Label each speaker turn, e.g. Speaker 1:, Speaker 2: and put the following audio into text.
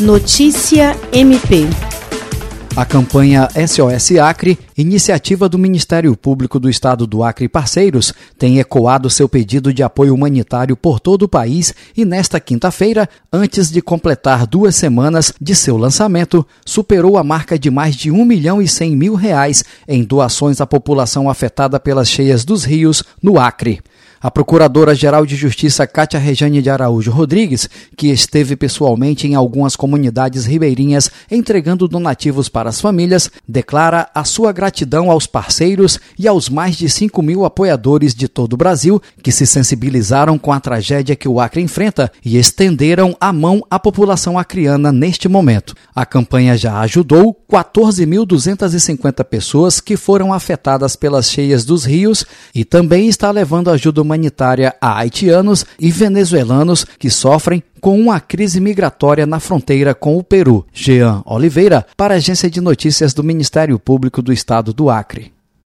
Speaker 1: Notícia MP.
Speaker 2: A campanha SOS Acre, iniciativa do Ministério Público do Estado do Acre parceiros, tem ecoado seu pedido de apoio humanitário por todo o país e nesta quinta-feira, antes de completar duas semanas de seu lançamento, superou a marca de mais de 1 milhão e 100 mil reais em doações à população afetada pelas cheias dos rios no Acre. A Procuradora-Geral de Justiça Cátia Rejane de Araújo Rodrigues, que esteve pessoalmente em algumas comunidades ribeirinhas entregando donativos para as famílias, declara a sua gratidão aos parceiros e aos mais de 5 mil apoiadores de todo o Brasil que se sensibilizaram com a tragédia que o Acre enfrenta e estenderam a mão à população acriana neste momento. A campanha já ajudou 14.250 pessoas que foram afetadas pelas cheias dos rios e também está levando ajuda humanitária a haitianos e venezuelanos que sofrem com uma crise migratória na fronteira com o Peru. Jean Oliveira, para a Agência de Notícias do Ministério Público do Estado do Acre.